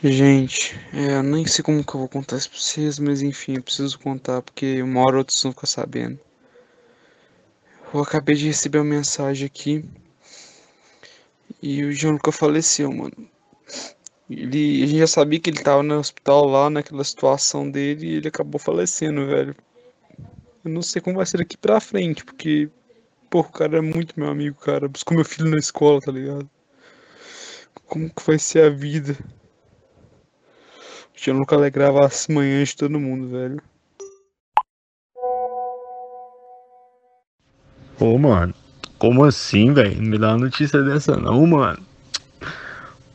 Gente, é, nem sei como que eu vou contar isso pra vocês, mas enfim, eu preciso contar porque uma hora ou outra vocês vão ficar sabendo. Eu acabei de receber uma mensagem aqui e o Gianluca faleceu, mano. Ele, a gente já sabia que ele tava no hospital lá, naquela situação dele, e ele acabou falecendo, velho. Eu não sei como vai ser daqui pra frente, porque, pô, o cara é muito meu amigo, cara. Buscou meu filho na escola, tá ligado? Como que vai ser a vida? O Gianluca alegrava as manhãs de todo mundo, velho. Ô, mano, como assim, velho? Não me dá uma notícia dessa não, mano.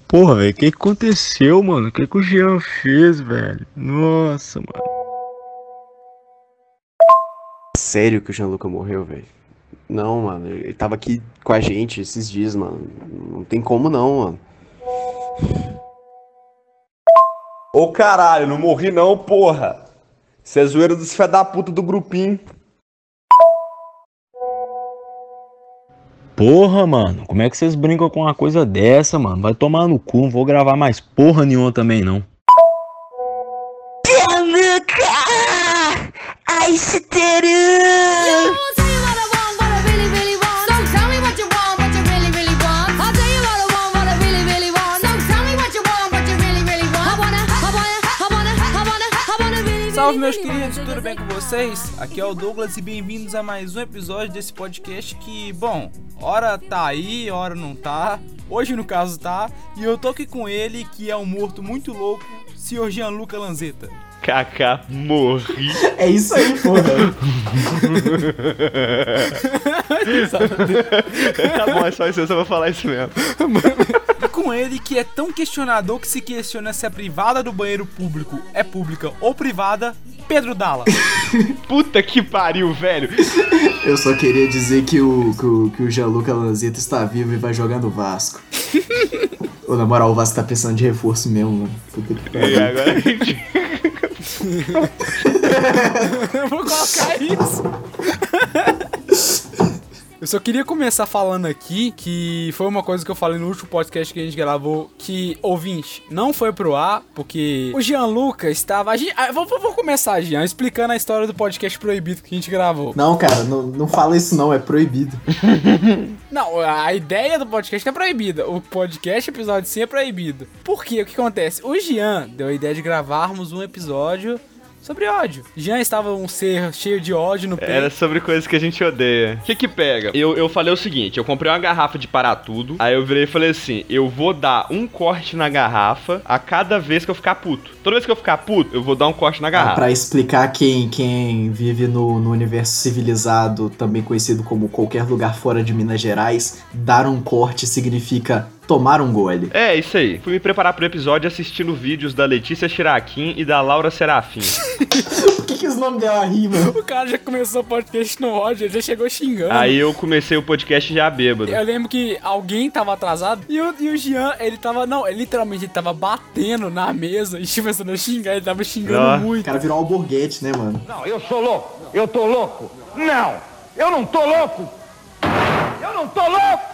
Porra, velho, o que, que aconteceu, mano? O que, que o Jean fez, velho? Nossa, mano. Sério que o Gianluca morreu, velho? Não, mano, ele tava aqui com a gente esses dias, mano. Não tem como não, mano. Ô caralho, não morri não, porra. Cê é zoeira dos fé da puta do grupinho. Porra, mano, como é que vocês brincam com uma coisa dessa, mano? Vai tomar no cu, não vou gravar mais porra nenhuma também, não. Salve meus queridos, tudo bem com vocês? Aqui é o Douglas e bem-vindos a mais um episódio desse podcast que, bom, hora tá aí, hora não tá. Hoje no caso tá, e eu tô aqui com ele, que é um morto muito louco, senhor Gianluca Lanzetta. Kaká, morri. É isso aí, pô, velho. tá bom, é só isso, eu só vou falar isso mesmo. E com ele que é tão questionador que se questiona se a privada do banheiro público é pública ou privada, Pedro Dalla. Puta que pariu, velho. Eu só queria dizer que o, que o, que o Gianluca Lanzetta está vivo e vai jogar no Vasco. Ô, na moral, o Vasco tá precisando de reforço mesmo, mano. Puta que E pariu. agora a gente. Eu vou colocar isso. Eu só queria começar falando aqui que foi uma coisa que eu falei no último podcast que a gente gravou, que, ouvinte, não foi pro ar, porque o Gianluca estava... A gente, vou, vou- começar, Jean, explicando a história do podcast proibido que a gente gravou. Não, cara, não, não fala isso não, é proibido. Não, a ideia do podcast é proibida. O podcast, episódio sim, é proibido. Por quê? O que acontece? O Jean deu a ideia de gravarmos um episódio sobre ódio. Jean estava um ser cheio de ódio no peito. Era sobre coisas que a gente odeia. O que que pega? Eu, eu falei o seguinte, eu comprei uma garrafa de parar tudo, aí eu virei e falei assim, eu vou dar um corte na garrafa a cada vez que eu ficar puto. Toda vez que eu ficar puto, eu vou dar um corte na Ah, garrafa. pra explicar quem, quem vive no, no universo civilizado, também conhecido como qualquer lugar fora de Minas Gerais, dar um corte significa tomar um gole. É, isso aí. Fui me preparar pro episódio assistindo vídeos da Letícia Chiraquim e da Laura Serafim. Por que, que esse nome dela rima? O cara já começou o podcast no ódio, ele já chegou xingando. aí eu comecei o podcast já bêbado. Eu lembro que alguém tava atrasado e o, e o Jean, ele tava. Não, ele literalmente ele tava batendo na mesa e começando a xingar, ele tava xingando Ah. O muito. cara virou um alborguete, né, mano? Não, eu sou louco. Eu tô louco. Não, eu não tô louco. Eu não tô louco.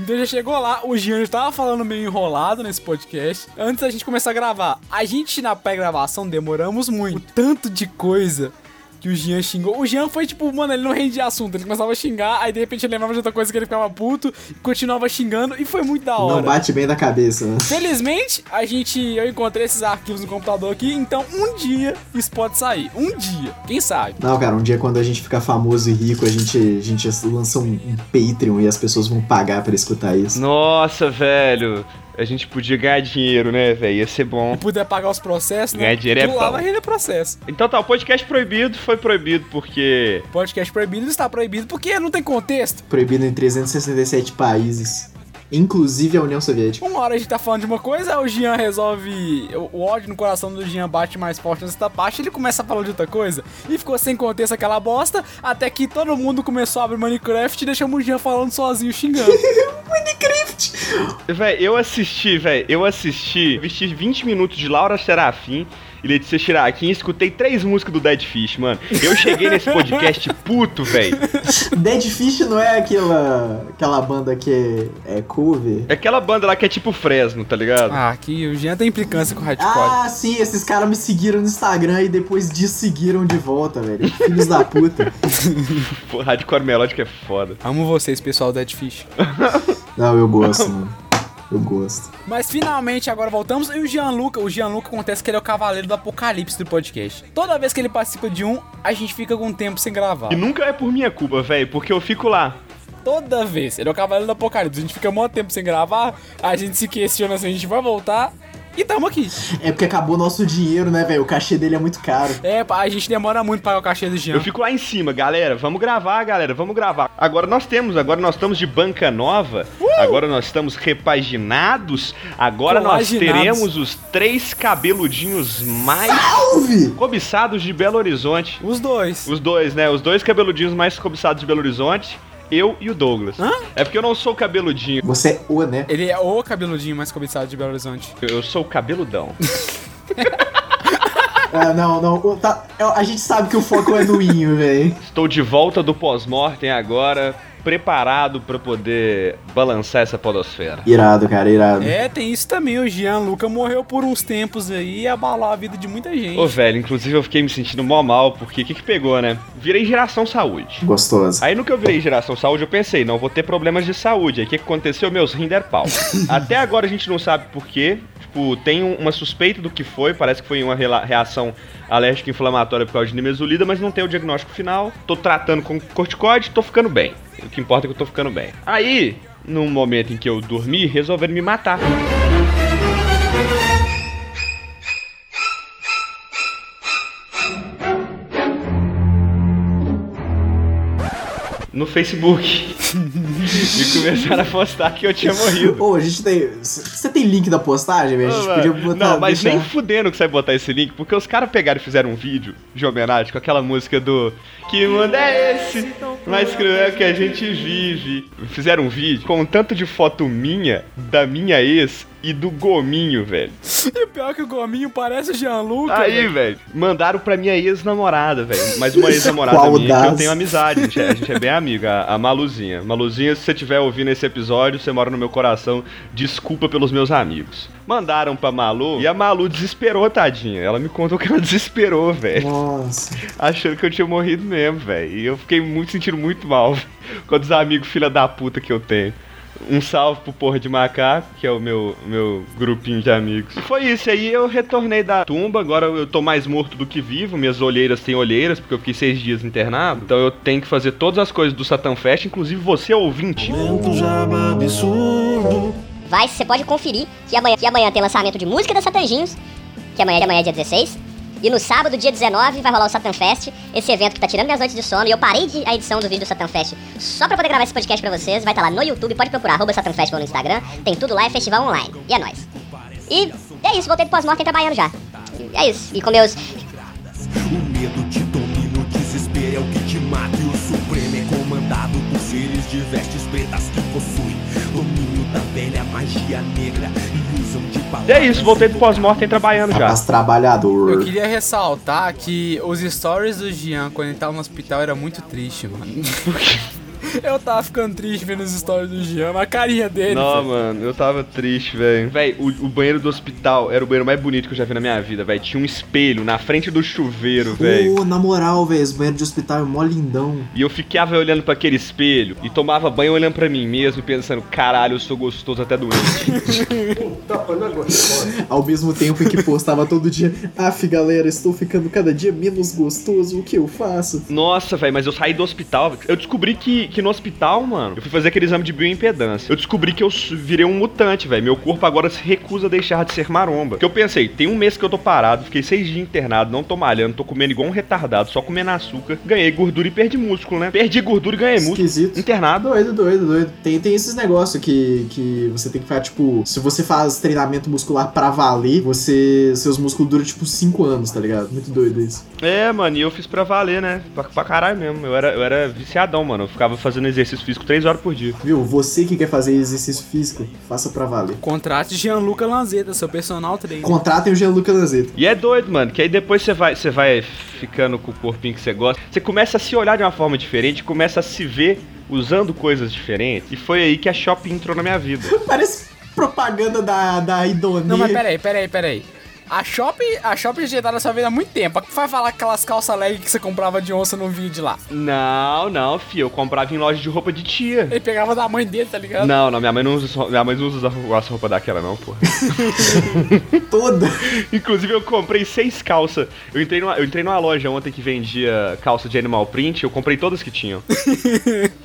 Então já chegou lá, o Jean já tava falando meio enrolado nesse podcast. Antes da gente começar a gravar, a gente na pré-gravação demoramos muito. O tanto de coisa que o Jean xingou. O Jean foi tipo, mano, ele não rendia assunto. Ele começava a xingar, aí de repente ele lembrava de outra coisa que ele ficava puto, e continuava xingando, e foi muito da Não hora. bate bem da cabeça, né? Felizmente, a gente, eu encontrei esses arquivos no computador aqui, então um dia isso pode sair. Um dia, quem sabe? Não, cara, um dia quando a gente ficar famoso e rico, a gente, a gente lança um, um Patreon e as pessoas vão pagar pra escutar isso. Nossa, velho. A gente podia ganhar dinheiro, né, velho? Ia ser bom. Se puder pagar os processos, né? Ganhar dinheiro é vai render processo. Então tá, o podcast proibido foi proibido porque. Podcast proibido está proibido porque não tem contexto. Proibido em 367 países, inclusive a União Soviética. Uma hora a gente tá falando de uma coisa, o Jean resolve. O, o ódio no coração do Jean bate mais forte nessa parte, ele começa a falar de outra coisa. E ficou sem contexto aquela bosta, até que todo mundo começou a abrir Minecraft e deixamos o Jean falando sozinho, xingando. Minecraft! Véi, eu assisti, véi, eu assisti, assisti 20 minutos de Laura Serafim e Letícia Chiraquim e escutei três músicas do Dead Fish, mano. Eu cheguei nesse podcast puto, velho. Dead Fish não é aquela, aquela banda que é, é cover? É aquela banda lá que é tipo Fresno, tá ligado? Ah, aqui o Jean tem implicância com o hardcore. Ah, sim, esses caras me seguiram no Instagram e depois desseguiram de volta, velho. Filhos da puta. Pô, hardcore melódico é foda. Amo vocês, pessoal Dead Fish. Não, eu gosto, mano. Eu gosto. Mas finalmente agora voltamos. E o Gianluca, o Gianluca acontece que ele é o cavaleiro do apocalipse do podcast. Toda vez que ele participa de um, a gente fica com um tempo sem gravar. E nunca é por minha culpa, velho, porque eu fico lá. Toda vez. Ele é o cavaleiro do apocalipse. A gente fica muito tempo sem gravar, a gente se questiona se a gente vai voltar. E tamo aqui. É porque acabou nosso dinheiro, né, velho? O cachê dele é muito caro. É, a gente demora muito pra pagar o cachê do Jean. Eu fico lá em cima, galera. Vamos gravar, galera. Vamos gravar. Agora nós temos, agora nós estamos de banca nova. Agora nós estamos repaginados. Agora nós teremos os três cabeludinhos mais Salve! cobiçados de Belo Horizonte. Os dois. Os dois, né? Os dois cabeludinhos mais cobiçados de Belo Horizonte. Eu e o Douglas. Hã? É porque eu não sou cabeludinho. Você é o, né? Ele é o cabeludinho mais cobiçado de Belo Horizonte. Eu sou cabeludão. Ah, não, não. o- tá- a gente sabe que o foco é no Inho, velho. Estou de volta do pós-mortem agora, preparado pra poder balançar essa podosfera. Irado, cara, irado. É, tem isso também. O Gianluca morreu por uns tempos aí e abalou a vida de muita gente. Ô, velho, inclusive eu fiquei me sentindo mó mal, porque o que que pegou, né? Virei geração saúde. Gostoso. Aí no que eu virei geração saúde, eu pensei, não vou ter problemas de saúde. Aí o que que aconteceu? Meus rins deram pau. Até agora a gente não sabe por quê. Tipo, tem um- uma suspeita do que foi, parece que foi uma reação alérgica inflamatória por causa de nimesulida, mas não tem o diagnóstico final. Tô tratando com corticoide, tô ficando bem. O que importa é que eu tô ficando bem. Aí, num momento em que eu dormi, resolveram me matar. No Facebook. e começaram a postar que eu tinha morrido. Ô, a gente tem. Você tem link da postagem, velho? A gente podia botar. não, mas deixar- nem fudendo que você vai botar esse link, porque os caras pegaram e fizeram um vídeo de homenagem com aquela música do Que mundo é esse? Mais cruel que a gente vive. Fizeram um vídeo com um tanto de foto minha, da minha ex e do Gominho, velho. E o pior é que o Gominho parece o Gianluca. Aí, velho. velho, mandaram pra minha ex-namorada, velho. Mas uma ex-namorada Qual minha que eu tenho amizade. A gente, é, a gente é bem amiga, a, a Maluzinha. Maluzinha, se você estiver ouvindo esse episódio, você mora no meu coração. Desculpa pelos meus amigos. Mandaram pra Malu e a Malu desesperou, tadinha. Ela me contou que ela desesperou, velho. Nossa. Achando que eu tinha morrido mesmo, velho. E eu fiquei muito sentindo muito mal com os amigos filha da puta que eu tenho. Um salve pro Porra de Macaco, que é o meu, meu grupinho de amigos. E foi isso, aí eu retornei da tumba, agora eu tô mais morto do que vivo, minhas olheiras têm olheiras, porque eu fiquei seis dias internado. Então eu tenho que fazer todas as coisas do Satan Fest, inclusive você ouvinte. Vai, você pode conferir que amanhã, que amanhã tem lançamento de música da Satanjinhos, que amanhã, que amanhã é dia 16. E no sábado, dia 19, vai rolar o Satan Fest, esse evento que tá tirando minhas noites de sono. E eu parei de, a edição do vídeo do Satan Fest só pra poder gravar esse podcast pra vocês. Vai estar lá no YouTube, pode procurar arroba Satan Festival no Instagram. Tem tudo lá, é festival online. E é nóis. E é isso, voltei do pós-mortem trabalhando já. É isso. E com meus O medo te domina, o desespero é o que te mata E o supremo é comandado por seres de vestes pretas que possuem Domínio da velha magia negra E é isso, voltei do pós-mortem trabalhando já. Rapaz trabalhador. Eu queria ressaltar que os stories do Jean quando ele tava no hospital era muito triste, mano. Eu tava ficando triste vendo os stories do Jean, a carinha dele. Não, velho. mano, eu tava triste, velho. Véi, o, o banheiro do hospital era o banheiro mais bonito que eu já vi na minha vida, velho. Tinha um espelho na frente do chuveiro, velho. Ô, na moral, velho, esse banheiro de hospital é mó lindão. E eu ficava olhando pra aquele espelho e tomava banho olhando pra mim mesmo e pensando, caralho, eu sou gostoso até doente. Ao mesmo tempo em que postava todo dia, af, galera, estou ficando cada dia menos gostoso, o que eu faço? Nossa, velho, mas eu saí do hospital. Eu descobri que, que no hospital, mano, eu fui fazer aquele exame de bioimpedância. Eu descobri que eu virei um mutante, velho. Meu corpo agora se recusa a deixar de ser maromba. Porque eu pensei, tem um mês que eu tô parado, fiquei seis dias internado, não tô malhando, tô comendo igual um retardado, só comendo açúcar. Ganhei gordura e perdi músculo, né? Perdi gordura e ganhei músculo. Esquisito. Internado. Doido, doido, doido. Tem, tem esses negócios que, que você tem que ficar, tipo, se você faz treinamento muscular pra valer, você. Seus músculos duram tipo 5 anos, tá ligado? Muito doido isso. É, mano, e eu fiz pra valer, né? Pra, pra caralho mesmo. Eu era, eu era viciadão, mano. Eu ficava fazendo exercício físico três horas por dia. Viu? Você que quer fazer exercício físico, faça pra valer. Contrate Gianluca Lanzetta, seu personal trainer. Contratem o Gianluca Lanzetta. E é doido, mano, que aí depois você vai, você vai ficando com o corpinho que você gosta. Você começa a se olhar de uma forma diferente, começa a se ver usando coisas diferentes. E foi aí que a Shopping entrou na minha vida. Parece propaganda da, da Idonia. Não, mas peraí, peraí, peraí. A Shop, a Shop já tá na sua vida há muito tempo. Vai falar aquelas calças leg que você comprava de onça no vídeo lá. Não, não, fio. Eu comprava em loja de roupa de tia. Ele pegava da mãe dele, tá ligado? Não, não, minha mãe não usa, minha mãe não usa essa roupa daquela, não, porra. Toda. Inclusive, eu comprei seis calças. Eu entrei, numa, eu entrei numa loja ontem que vendia calça de animal print. Eu comprei todas que tinham.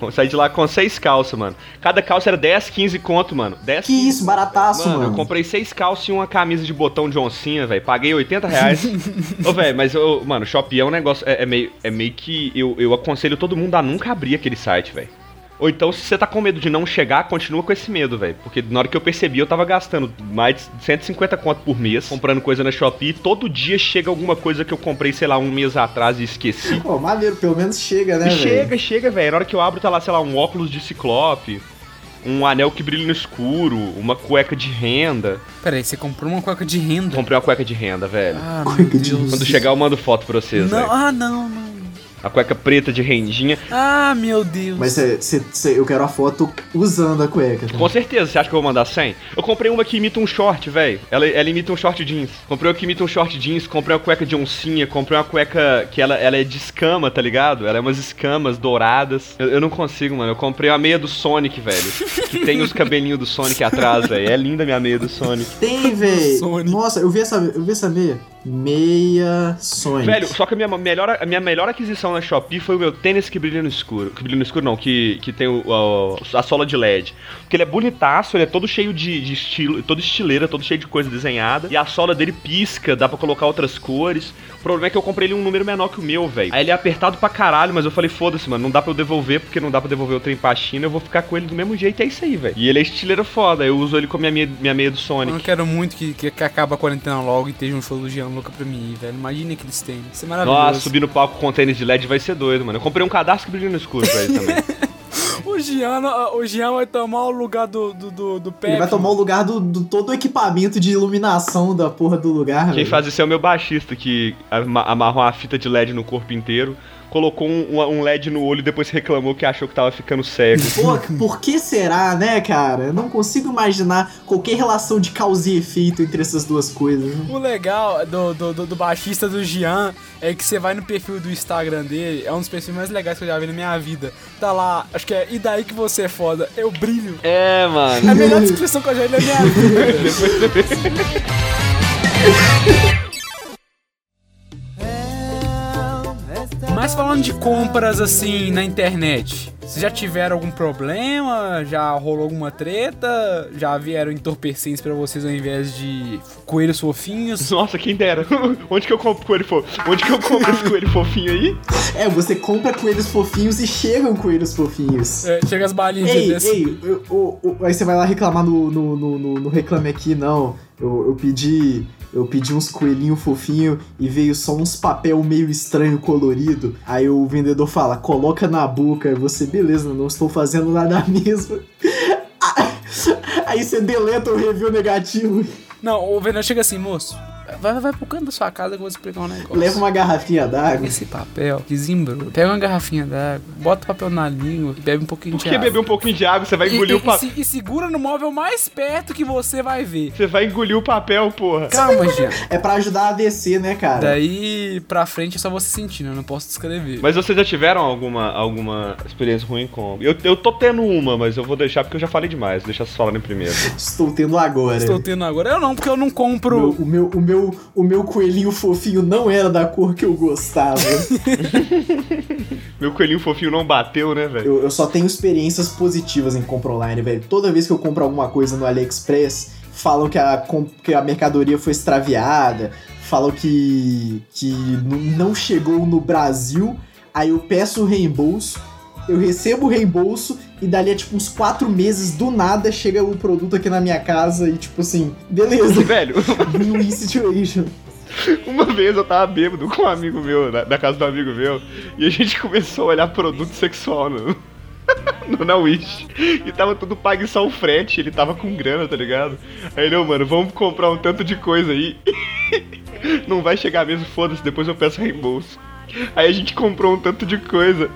Eu Saí de lá com seis calças, mano. Cada calça era 10, 15 conto, mano. 10, Que isso, barataço, Mano, mano. eu comprei seis calças e uma camisa de botão de oncinha, velho. Paguei 80 reais. Ô, velho, mas, eu, mano, Shopee é um negócio. É, é meio, é meio que. Eu, eu aconselho todo mundo a nunca abrir aquele site, velho. Ou então, se você tá com medo de não chegar, continua com esse medo, velho. Porque na hora que eu percebi, eu tava gastando mais de 150 conto por mês, comprando coisa na Shopee. E todo dia chega alguma coisa que eu comprei, sei lá, um mês atrás e esqueci. Pô, maneiro, pelo menos chega, né, velho? chega, chega, velho. Na hora que eu abro, tá lá, sei lá, um óculos de ciclope, um anel que brilha no escuro, uma cueca de renda. Peraí, você comprou uma cueca de renda. Comprei uma cueca de renda, velho. Ah. Quando chegar, eu mando foto pra vocês, Não, velho. ah, não, não. A cueca preta de rendinha. Ah, meu Deus. Mas cê, cê- cê- eu quero a foto usando a cueca. tá? Com certeza, você acha que eu vou mandar 100? Eu comprei uma que imita um short, velho. Ela, ela imita um short jeans. Comprei uma que imita um short jeans, comprei uma cueca de oncinha, comprei uma cueca que ela, ela é de escama, tá ligado? Ela é umas escamas douradas. Eu, eu não consigo, mano. Eu comprei uma meia do Sonic, velho. que tem os cabelinhos do Sonic atrás, velho. É linda a minha meia do Sonic. Tem, velho. Nossa, eu vi essa, eu vi essa meia. Meia Sonic. Velho, só que a minha melhor, a minha melhor aquisição na Shopee foi o meu tênis que brilha no escuro. Que brilha no escuro não, que, que tem o, o- a sola de LED. Porque ele é bonitaço, ele é todo cheio de, de estilo, todo estileira, todo cheio de coisa desenhada. E a sola dele pisca, dá pra colocar outras cores. O problema é que eu comprei ele um número menor que o meu, velho. Aí ele é apertado pra caralho, mas eu falei, foda-se, mano, não dá pra eu devolver, porque não dá pra devolver o trem pra China, eu vou ficar com ele do mesmo jeito, é isso aí, velho. E ele é estileira foda, eu uso ele com a minha, meia- minha meia do Eu Sonic. quero muito que, que, que acabe a quarentena logo e esteja um show do Gianluca pra mim, velho. Imagina que eles têm. Isso é maravilhoso. Nossa, subir no palco com tênis de LED vai ser doido, mano. Eu comprei um cadastro que brilha no escuro pra ele também. O Gian, o Gian vai tomar o lugar do, do, do, do Pepe. Ele vai tomar o lugar do, do todo o equipamento de iluminação da porra do lugar, Quem velho. faz isso é o meu baixista, que ama- amarrou uma fita de LED no corpo inteiro, colocou um, um LED no olho e depois reclamou que achou que tava ficando cego. Pô, por que será, né, cara? Eu não consigo imaginar qualquer relação de causa e efeito entre essas duas coisas. né? O legal do, do, do, do baixista do Gian é que você vai no perfil do Instagram dele, é um dos perfis mais legais que eu já vi na minha vida. Tá lá, acho que é E daí que você é foda, eu brilho. É, É mano. a melhor descrição que eu já vi na minha vida. Mas falando de compras assim na internet, vocês já tiveram algum problema? Já rolou alguma treta? Já vieram entorpecentes pra vocês ao invés de coelhos fofinhos? Nossa, quem dera. Onde que eu compro coelho fofinho? Onde que eu compro esse coelho fofinho aí? É, você compra coelhos fofinhos e chegam coelhos fofinhos. É, chega as balinhas Ei, desse. ei, eu- eu- eu- aí você vai lá reclamar no, no, no, no- no Reclame Aqui, não. Eu, eu pedi. Eu pedi uns coelhinhos fofinhos e veio só uns papel meio estranho colorido. Aí o vendedor fala, coloca na boca. Aí você, beleza, não estou fazendo nada mesmo. Aí você deleta o review negativo. Não, o vendedor chega assim, moço, vai, vai pro canto da sua casa que eu vou explicar um negócio. Leva uma garrafinha d'água. Esse papel que desembrulha. Pega uma garrafinha d'água, bota o papel na língua e bebe um pouquinho de Porque água. beber um pouquinho de água, você vai engolir e, o papel. e, e segura no móvel mais perto que você vai ver. Você vai engolir o papel, porra. Calma, Jean. É pra ajudar a descer, né, cara? Daí pra frente é só você sentindo, eu não posso descrever. Mas vocês já tiveram alguma, alguma experiência ruim com. Eu, eu tô tendo uma, mas eu vou deixar porque eu já falei demais. Deixa vocês falarem primeiro. Estou tendo agora. Estou tendo agora. Eu não, porque eu não Meu- compro. o, meu, o, meu, o meu coelhinho fofinho não era da cor que eu gostava. Meu coelhinho fofinho não bateu, né, velho? eu, eu só tenho experiências positivas em compra online, velho. Toda vez que eu compro alguma coisa no AliExpress, falam que a, que a mercadoria foi extraviada, falam que, que não chegou no Brasil, aí eu peço o reembolso, eu recebo o reembolso e dali a tipo uns quatro meses do nada chega o produto aqui na minha casa e tipo assim, beleza, Velho, win-win situation. Uma vez eu tava bêbado com um amigo meu, na, na casa do amigo meu, e a gente começou a olhar produto sexual no, no na Wish. E tava tudo pago só o frete, ele tava com grana, tá ligado? Aí ele, ô mano, vamos comprar um tanto de coisa aí. Não vai chegar mesmo, foda-se, depois eu peço reembolso. Aí a gente comprou um tanto de coisa.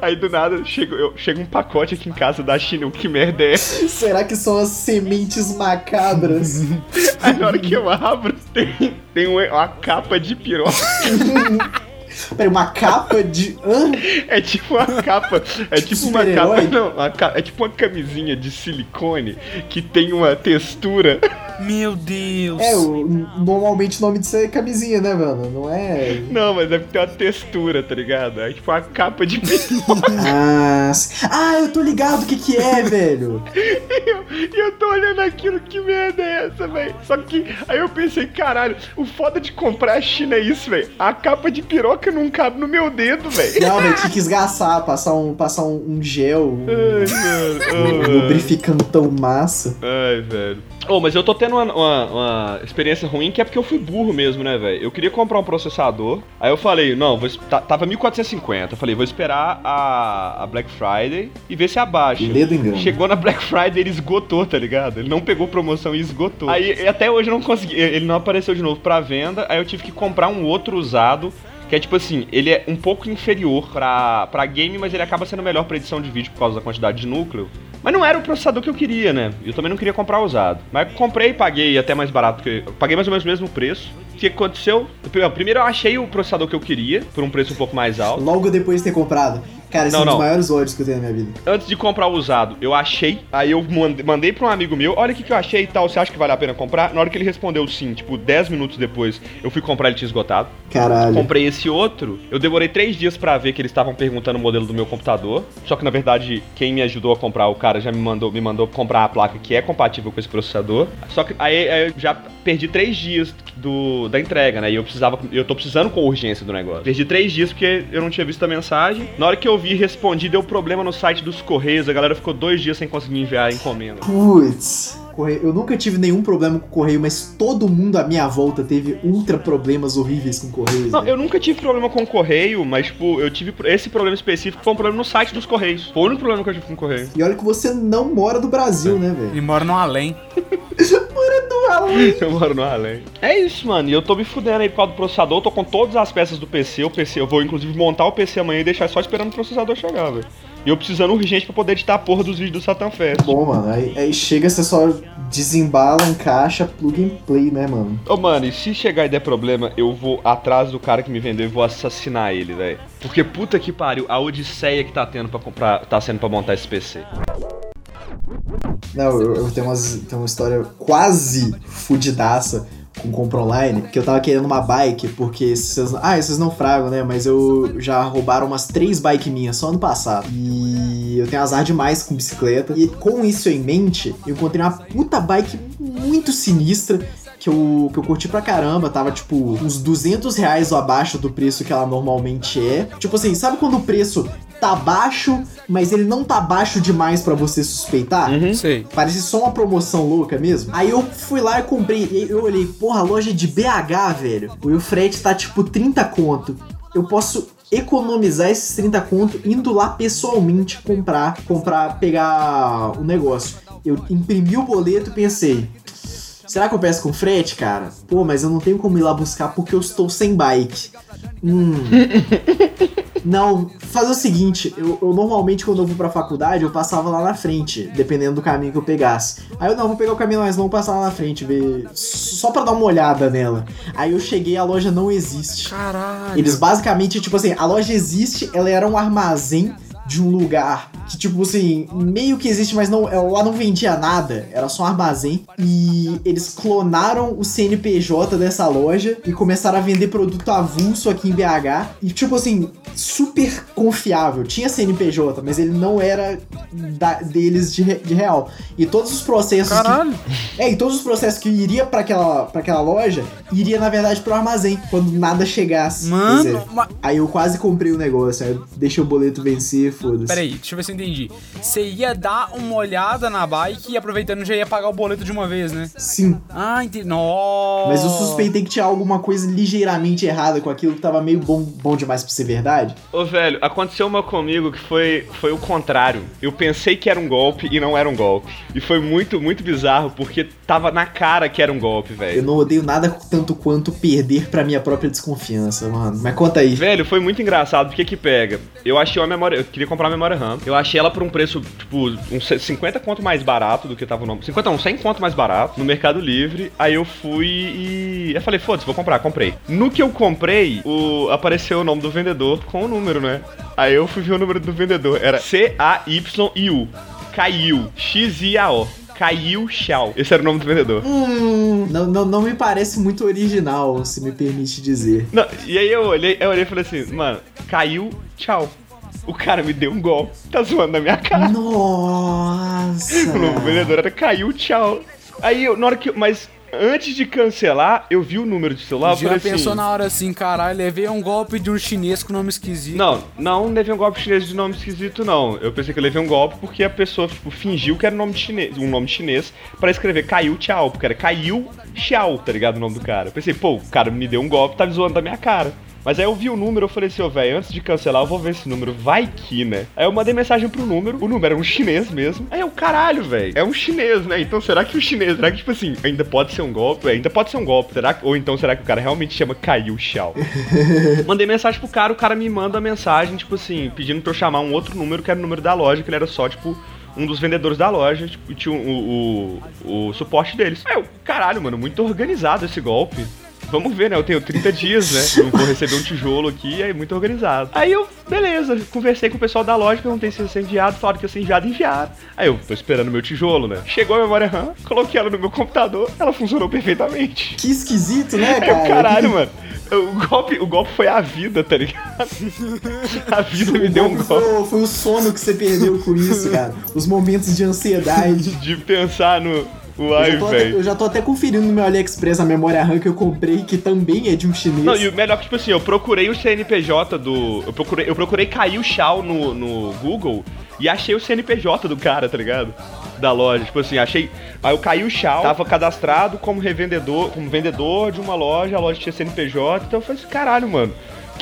Aí do nada chega, eu, chega um pacote aqui em casa da China, que merda é essa? Será que são as sementes macabras? Aí na hora que eu abro, tem, tem uma capa de piroca. Peraí, uma capa de. Hã? É tipo uma capa. É tipo uma capa. Não, uma ca- é tipo uma camisinha de silicone que tem uma textura. Meu Deus. É, o, normalmente o nome disso é camisinha, né, mano? Não é. Não, mas deve ter uma textura, tá ligado? É tipo uma capa de piroca. Ah, ah, eu tô ligado o que que é, velho. E eu, e eu tô olhando aquilo, que merda é essa, velho? Só que aí eu pensei, caralho, o foda de comprar a China é isso, velho. A capa de piroca não cabe no meu dedo, velho. Não, velho, tinha que esgaçar, passar um, passar um, um gel, um, Ai, um mano. lubrificantão massa. Ai, velho. Ô, mas eu tô tendo uma, uma- uma experiência ruim que é porque eu fui burro mesmo, né, velho? Eu queria comprar um processador. Aí eu falei, não, vou, tava 1450. Eu falei, vou esperar a, a Black Friday e ver se abaixa. Lê do engano. Chegou na Black Friday, ele esgotou, tá ligado? Ele não pegou promoção e esgotou. Aí e até hoje eu não consegui, ele não apareceu de novo pra venda. Aí eu tive que comprar um outro usado. Que é tipo assim, ele é um pouco inferior pra, pra game, mas ele acaba sendo melhor pra edição de vídeo por causa da quantidade de núcleo. Mas não era o processador que eu queria, né? Eu também não queria comprar usado. Mas comprei e paguei até mais barato que. Paguei mais ou menos o mesmo preço. O que aconteceu? Primeiro eu achei o processador que eu queria, por um preço um pouco mais alto. Logo depois de ter comprado. Cara, esse Não, é um dos não. maiores ódios que eu tenho na minha vida. Antes de comprar o usado, eu achei. Aí eu mandei, pra um amigo meu, olha o que, que eu achei e tal, você acha que vale a pena comprar? Na hora que ele respondeu sim, tipo, 10 minutos depois, eu fui comprar, ele tinha esgotado. Caralho. Comprei esse outro, eu demorei 3 dias pra ver que eles estavam perguntando o modelo do meu computador. Só que na verdade, quem me ajudou a comprar, o cara já me mandou, me mandou comprar a placa que é compatível com esse processador. Só que aí, aí eu já perdi 3 dias do, da entrega, né? E eu precisava. Eu tô precisando com urgência do negócio. Perdi 3 dias porque eu não tinha visto a mensagem. Na hora que eu vi e respondi, deu problema no site dos Correios. A galera ficou dois dias sem conseguir enviar a encomenda. Putz. Correio. Eu nunca tive nenhum problema com o correio, mas todo mundo à minha volta teve ultra problemas horríveis com correios. Não, velho. eu nunca tive problema com o correio, mas, tipo, eu tive esse problema específico foi um problema no site dos Correios. Foi o único problema que eu tive com o correio. E olha que você não mora do Brasil, né, velho? Ele mora no além. Eu moro no além. É isso, mano. E eu tô me fudendo aí por causa do processador. Eu tô com todas as peças do PC. O PC, eu vou inclusive montar o PC amanhã e deixar só esperando o processador chegar, velho. E eu precisando urgente pra poder editar a porra dos vídeos do Satan Fest. Bom, mano, aí, aí chega, você só desembala, encaixa, plug and play, né, mano? Ô, mano, e se chegar e der problema, eu vou atrás do cara que me vendeu e vou assassinar ele, velho. Porque puta que pariu, a odisseia que tá tendo pra comprar, tá sendo pra montar esse PC. Não, eu, eu tenho, umas, tenho uma história quase fudidaça com compra online, que eu tava querendo uma bike, porque vocês, ah, vocês não fragam, né, mas eu já roubaram umas três bikes minhas só ano passado, e eu tenho azar demais com bicicleta, e com isso em mente, eu encontrei uma puta bike muito sinistra, que eu, que eu curti pra caramba, tava tipo uns 200 reais abaixo do preço que ela normalmente é. Tipo assim, sabe quando o preço tá baixo, mas ele não tá baixo demais pra você suspeitar? Sei. Parece só uma promoção louca mesmo. Aí eu fui lá e comprei. E eu olhei, porra, loja de BH, velho. E o frete tá tipo 30 conto. Eu posso economizar esses 30 conto indo lá pessoalmente comprar, comprar, pegar o negócio. Eu imprimi o boleto e pensei, será que eu peço com frete, cara? Pô, mas eu não tenho como ir lá buscar porque eu estou sem bike. Hum. Não, faz o seguinte, eu, eu normalmente quando eu vou pra faculdade, eu passava lá na frente, dependendo do caminho que eu pegasse. Aí eu não, vou pegar o caminho mais longo, passar lá na frente, ver. Só pra dar uma olhada nela. Aí eu cheguei, a loja não existe. Caralho. Eles basicamente, tipo assim, a loja existe, ela era um armazém de um lugar que, tipo assim, meio que existe, mas não, ela lá não vendia nada, era só um armazém. E eles clonaram o CNPJ dessa loja e começaram a vender produto avulso aqui em BH. E, tipo assim, super confiável. Tinha CNPJ, mas ele não era da- deles de, de real. E todos os processos. que- Caralho. é, e todos os processos que iria pra aquela, pra aquela loja, iria na verdade pro armazém, quando nada chegasse. É. Mano, ma- Aí eu quase comprei o negócio, aí eu deixei o boleto vencer, foda-se. Peraí, deixa eu ver se eu entendi. Você ia dar uma olhada na bike e aproveitando já ia pagar o boleto de uma vez, né? Sim. Ah, entendi. Nossa. Mas eu suspeitei que tinha alguma coisa ligeiramente errada com aquilo que tava meio bom, bom demais pra ser verdade. Ô, velho, aconteceu uma comigo que foi, foi o contrário. Eu pensei que era um golpe e não era um golpe. E foi muito, muito bizarro, porque tava na cara que era um golpe, Eu velho. não odeio nada tanto quanto perder pra minha própria desconfiança, mano. Mas conta aí. Velho, foi muito engraçado, porque que pega? Eu achei uma memória, eu queria comprar uma memória RAM. Eu achei ela por um preço, tipo, uns 50 conto mais barato do que tava o nome. 50 não, 100 conto mais barato no Mercado Livre. Aí eu fui e eu falei, foda-se, vou comprar, comprei. No que eu comprei, o apareceu o nome do vendedor com o número, né? Aí eu fui ver o número do vendedor, era C A Y I U. Caiu, X I A O. Caiu Xiao. Esse era o nome do vendedor. Hum, não, não, não me parece muito original, se me permite dizer. Não, e aí eu olhei, eu olhei e falei assim, mano, caiu, tchau. O cara me deu um golpe, tá zoando na minha cara. Nossa! O vendedor era caiu, tchau. Aí eu, na hora que. eu- Mas antes de cancelar, eu vi o número de celular. Já pensou assim, na hora assim, caralho, levei um golpe de um chinês com nome esquisito. Não, não levei um golpe chinês de nome esquisito, não. Eu pensei que eu levei um golpe porque a pessoa tipo, fingiu que era um nome chinês, um nome chinês pra escrever caiu tchau, porque era caiu tchau, tá ligado? O nome do cara. Eu pensei, pô, o cara me deu um golpe, tá me zoando da minha cara. Mas aí eu vi o número, eu falei assim, ô, velho, antes de cancelar, eu vou ver esse número, vai que, né? Aí eu mandei mensagem pro número, o número era um chinês mesmo. Aí eu, caralho, velho, é um chinês, né? Então será que o chinês, será que, tipo assim, ainda pode ser um golpe? Ainda pode ser um golpe, será? que- Ou então será que o cara realmente chama Caiu Xiao? Mandei mensagem pro cara, o cara me manda mensagem, tipo assim, pedindo pra eu chamar um outro número, que era o número da loja, que ele era só, tipo, um dos vendedores da loja, tipo, e tinha o, o, o suporte deles. Aí eu, caralho, mano, muito organizado esse golpe. Vamos ver, né? Eu tenho 30 dias, né? Não vou receber um tijolo aqui, aí muito organizado. Aí eu, beleza, conversei com o pessoal da loja, perguntei se ia ser enviado, falaram que ia ser enviado, enviaram. Aí eu, tô esperando meu tijolo, né? Chegou a memória RAM, coloquei ela no meu computador, ela funcionou perfeitamente. Que esquisito, né, cara? eu, caralho, mano. O golpe, o golpe foi a vida, tá ligado? A vida me deu um golpe Foi, foi o sono que você perdeu com isso, cara. Os momentos de ansiedade. de pensar no. Eu Uai, já, tô até, velho. eu já tô até conferindo no meu AliExpress a memória RAM que eu comprei, que também é de um chinês. Não, e o melhor que, tipo assim, eu procurei o CNPJ do. Eu procurei, eu procurei Caiu Chau no, no Google e achei o CNPJ do cara, tá ligado? Da loja. Tipo assim, achei. Aí eu Caiu Chau, tava cadastrado como revendedor, como vendedor de uma loja, a loja tinha CNPJ, então eu falei assim, caralho, mano.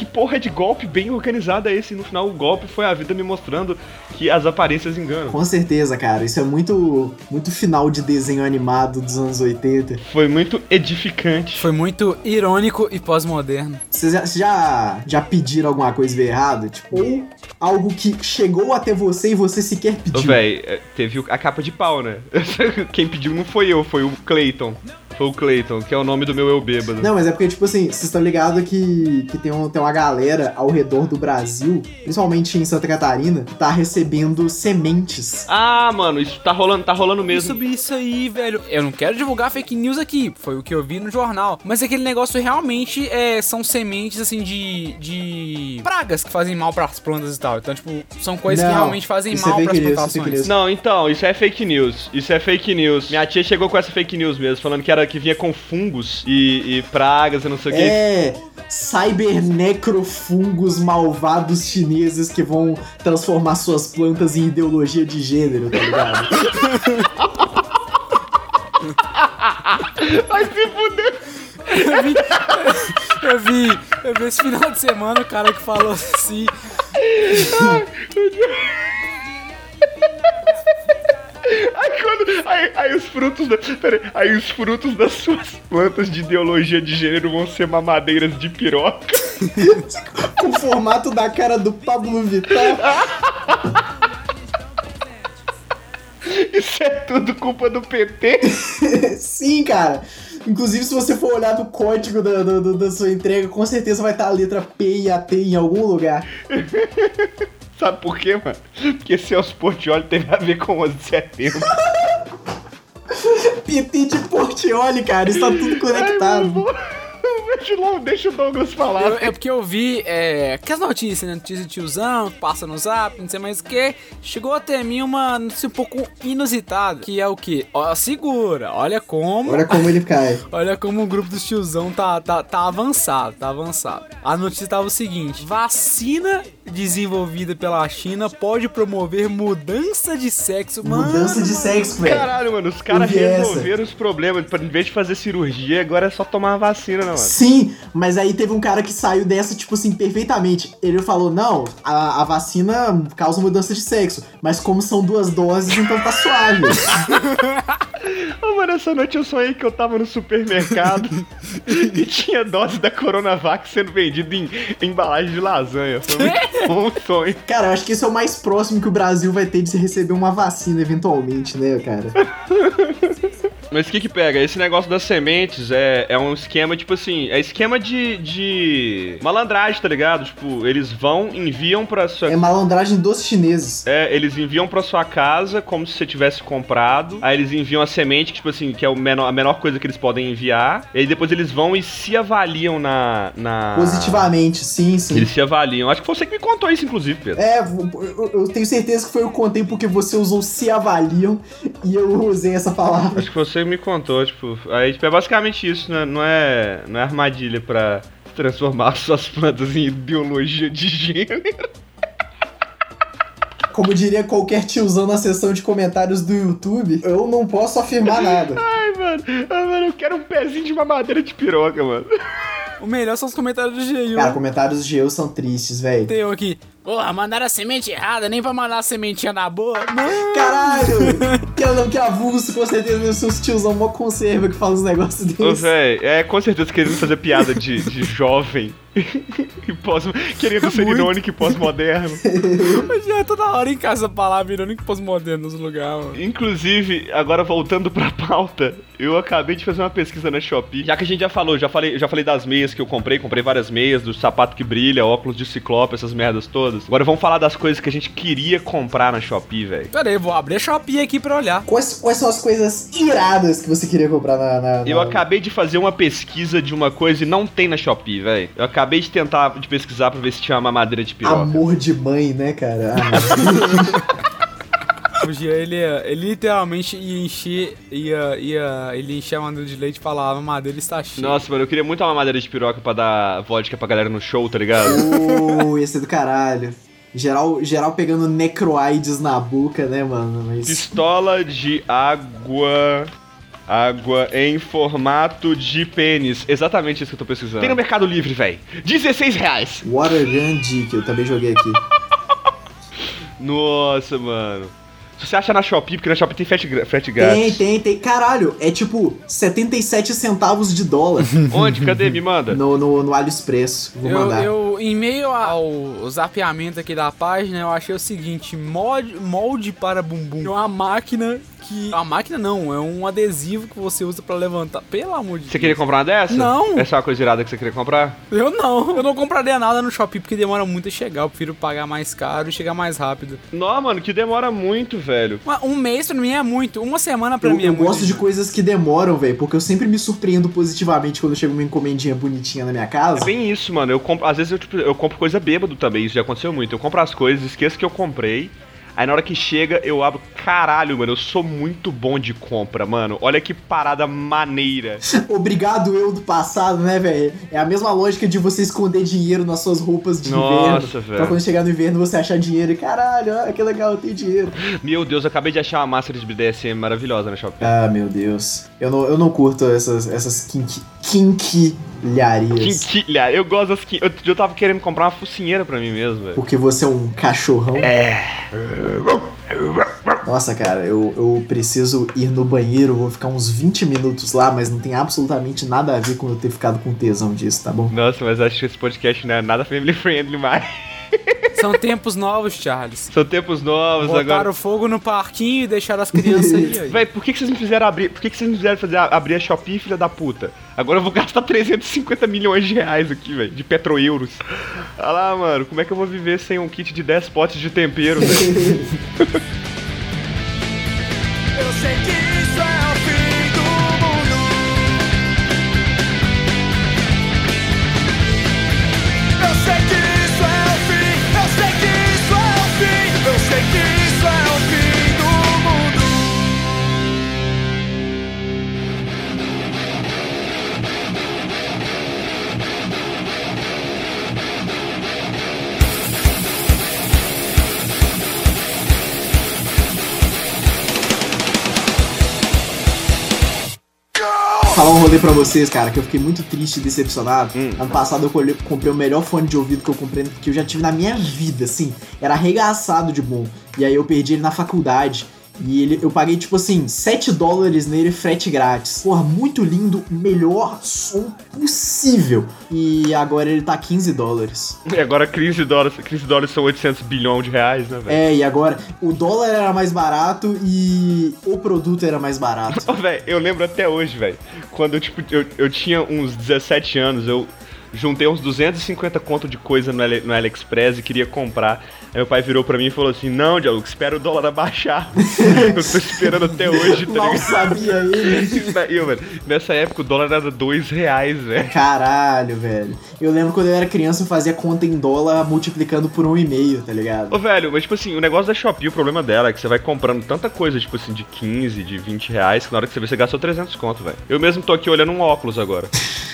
Que porra de golpe bem organizado é esse? E no final o golpe foi a vida me mostrando que as aparências enganam. Com certeza, cara. Isso é muito, muito final de desenho animado dos anos 80. Foi muito edificante. Foi muito irônico e pós-moderno. Vocês já, já, já pediram alguma coisa veio errado? Tipo, ou algo que chegou até você e você sequer Ô, pediu. véi, é, teve a capa de pau, né? Quem pediu não foi eu, foi o Clayton. Foi o Clayton, que é o nome do meu eu bêbado. Não, mas é porque, tipo assim, vocês estão ligados que, que tem, um, tem uma galera ao redor do Brasil, principalmente em Santa Catarina, que tá recebendo sementes. Ah, mano, isso tá rolando, tá rolando mesmo. sobre isso aí, velho. Eu não quero divulgar fake news aqui, foi o que eu vi no jornal. Mas aquele negócio realmente é, são sementes, assim, de, de pragas que fazem mal pras plantas e tal. Então, tipo, são coisas que Não, realmente fazem é mal pras é fake plantações. Não, então, isso é fake news. Isso é fake news. Minha tia chegou com essa fake news mesmo, falando que era que vinha com fungos e, e pragas e não sei o que. É, cybernecrofungos malvados chineses que vão transformar suas plantas em ideologia de gênero, tá ligado? Vai se fuder. Eu vi, eu vi, eu vi esse final de semana o cara que falou assim. Aí. Aí, os frutos da. Aí, os frutos das suas plantas de ideologia de gênero vão ser mamadeiras de piroca. Com o formato da cara do Pablo Vittar. Isso é tudo culpa do PT. Sim, cara. Inclusive, se você for olhar do código da, da, da- sua entrega, com certeza vai estar a letra P e a T em algum lugar. Sabe por quê, mano? Porque Celso Portioli teve a ver com 11 de setembro. PT de Portioli, cara, isso tá tudo conectado. Deixa o- Deixa o Douglas falar. Eu- é porque eu vi é, que as notícias, né? Notícia de tiozão, que passa no zap, não sei mais o que. Chegou até mim uma notícia um pouco inusitada. Que é o quê? Ó, segura, olha como. Olha como ele cai. Olha como o grupo dos tiozão tá, tá, tá avançado, tá avançado. A notícia tava o seguinte: vacina desenvolvida pela China pode promover mudança de sexo. Mano, Mudança de sexo, velho. Caralho, mano, os caras essa. resolveram os problemas. Em vez de fazer cirurgia, agora é só tomar a vacina, né, mano? Sim, mas aí teve um cara que saiu dessa, tipo assim, perfeitamente. Ele falou: não, a, a vacina causa mudança de sexo. Mas como são duas doses, então tá suave. Ô, mano, essa noite eu sonhei que eu tava no supermercado e tinha dose da Coronavac sendo vendida em, em embalagem de lasanha. Foi muito um sonho. cara, eu acho que esse é o mais próximo que o Brasil vai ter de receber uma vacina eventualmente, né, cara? Mas o que que pega? Esse negócio das sementes é, é um esquema, tipo assim, é esquema de, de malandragem, tá ligado? Tipo, eles vão, enviam pra sua... É malandragem dos chineses. É, eles enviam pra sua casa como se você tivesse comprado. Aí eles enviam a semente, que, tipo assim, que é o menor, a menor coisa que eles podem enviar. E aí depois eles vão e se avaliam na. na... Positivamente, sim, sim. Eles se avaliam. Acho que foi você que me contou isso, inclusive, Pedro. É, eu, eu tenho certeza que foi eu que contei porque você usou se avaliam e eu usei essa palavra. Acho que você me contou, tipo. Aí, tipo, é basicamente isso, né? Não é, não é armadilha pra transformar suas plantas em ideologia de gênero. Como diria qualquer tiozão na seção de comentários do YouTube, eu não posso afirmar nada. Ai, mano. Ai, mano, eu quero um pezinho de mamadeira de piroca, mano. O melhor são os comentários do G1. Cara, comentários de eu são tristes, velho. Tem um aqui. Porra, mandaram a semente errada, nem pra mandar a sementinha na boa. Não. Caralho! que eu que avulso, com certeza os tiozão mó conserva que fala uns negócios Ô, desses. véi, é com certeza querendo fazer piada de, de jovem. e pós, querendo ser Muito. irônico e pós-moderno. Já é toda hora em casa a palavra irônico pós-moderno nos lugares. mano. Inclusive, agora voltando pra pauta, eu acabei de fazer uma pesquisa na Shopee. Já que a gente já falou, já falei, já falei das meias que eu comprei, comprei várias meias, do sapato que brilha, óculos de ciclope, essas merdas todas. Agora vamos falar das coisas que a gente queria comprar na Shopee, velho. Pera aí, vou abrir a Shopee aqui pra olhar. Quais, quais são as coisas iradas que você queria comprar na. na- Eu na- acabei de fazer uma pesquisa de uma coisa e não tem na Shopee, velho. Eu acabei de tentar de pesquisar pra ver se tinha uma mamadeira de piroca. Amor de mãe, né, cara? O Gia, ele, ele literalmente ia encher, ia, ia, ele ia encher a madeira de leite e falava, a madeira está cheia. Nossa, mano, eu queria muito uma mamadeira de piroca pra dar vodka pra galera no show, tá ligado? Ô, ia ser do caralho. Geral, geral pegando necroides na boca, né, mano? Mas. Pistola de água. Água em formato de pênis. Exatamente isso que eu tô pesquisando. Tem no Mercado Livre, velho. 16 reais. Water Gun que eu também joguei aqui. Nossa, mano. Você acha na Shopee, porque na Shopee tem frete, frete grátis. Tem, tem, tem. Caralho, é tipo 77 centavos de dólar Onde? Cadê? Me manda. no, no, no AliExpress. Vou Eu, mandar. eu, em meio ao zapeamento aqui da página, eu achei o seguinte: molde, molde para bumbum. É uma máquina que. Uma máquina não, é um adesivo que você usa pra levantar. Pelo amor de Você Deus. queria comprar uma dessa? Não. Essa é uma coisa irada que você queria comprar? Eu não. Eu não compraria nada no Shopee porque demora muito a chegar. Eu prefiro pagar mais caro e chegar mais rápido. Não, mano, que demora muito, velho. Um mês pra mim é muito. Uma semana pra Eu, mim é eu muito. gosto de coisas que demoram, velho, porque eu sempre me surpreendo positivamente quando chega uma encomendinha bonitinha na minha casa. É bem isso, mano. Eu compro, às vezes eu, tipo, eu compro coisa bêbado também, isso já aconteceu muito. Eu compro as coisas, esqueço que eu comprei. Aí na hora que chega, eu abro. Caralho, mano, eu sou muito bom de compra, mano. Olha que parada maneira. Obrigado, eu do passado, né, velho? É a mesma lógica de você esconder dinheiro nas suas roupas de Nossa, inverno. velho. Pra quando chegar no inverno você achar dinheiro e caralho, olha que legal, eu tenho dinheiro. Meu Deus, eu acabei de achar uma máscara de BDSM maravilhosa na Shopee. Ah, meu Deus. Eu não, eu não curto essas, essas kink, quinquilharias. Quinquilha, eu gosto das quin... eu, eu tava querendo comprar uma focinheira pra mim mesmo, velho. Porque você é um cachorrão. É. Nossa, cara, eu, eu preciso ir no banheiro, vou ficar uns 20 minutos lá, mas não tem absolutamente nada a ver com eu ter ficado com tesão disso, tá bom? Nossa, mas acho que esse podcast não é nada family friendly mais. São tempos novos, Charles. São tempos novos Botaram agora. fogo no parquinho e deixaram as crianças aí. aí. Véi, por que, que vocês me fizeram abrir? Por que, que vocês me fizeram fazer abrir a Shopee, filha da puta? Agora eu vou gastar 350 milhões de reais aqui, velho, de petroeuros. Olha lá, mano, como é que eu vou viver sem um kit de 10 potes de tempero, velho? Eu sei que pra vocês, cara, que eu fiquei muito triste e decepcionado. Hum. Ano passado eu comprei o melhor fone de ouvido que eu comprei, que eu já tive na minha vida, assim. Era arregaçado de bom. E aí eu perdi ele na faculdade. E ele, eu paguei, tipo assim, 7 dólares nele, frete grátis. Porra, muito lindo, melhor som possível. E agora ele tá 15 dólares. E agora 15 dólares, 15 dólares são 800 bilhões de reais, né, velho? É, e agora o dólar era mais barato e o produto era mais barato. Velho, eu lembro até hoje, velho. Quando tipo, eu, eu tinha uns 17 anos, eu juntei uns 250 conto de coisa no, no AliExpress e queria comprar. Aí meu pai virou pra mim e falou assim: Não, Diallo, espera o dólar abaixar. eu tô esperando até hoje, tá Mal sabia ele. Eu, velho, nessa época o dólar era 2 reais, velho. Caralho, velho. Eu lembro quando eu era criança eu fazia conta em dólar multiplicando por um e meio, tá ligado? Ô, velho, mas tipo assim, o negócio da Shopee, o problema dela é que você vai comprando tanta coisa, tipo assim, de 15, de 20 reais, que na hora que você vê, você gastou 300 conto, velho. Eu mesmo tô aqui olhando um óculos agora.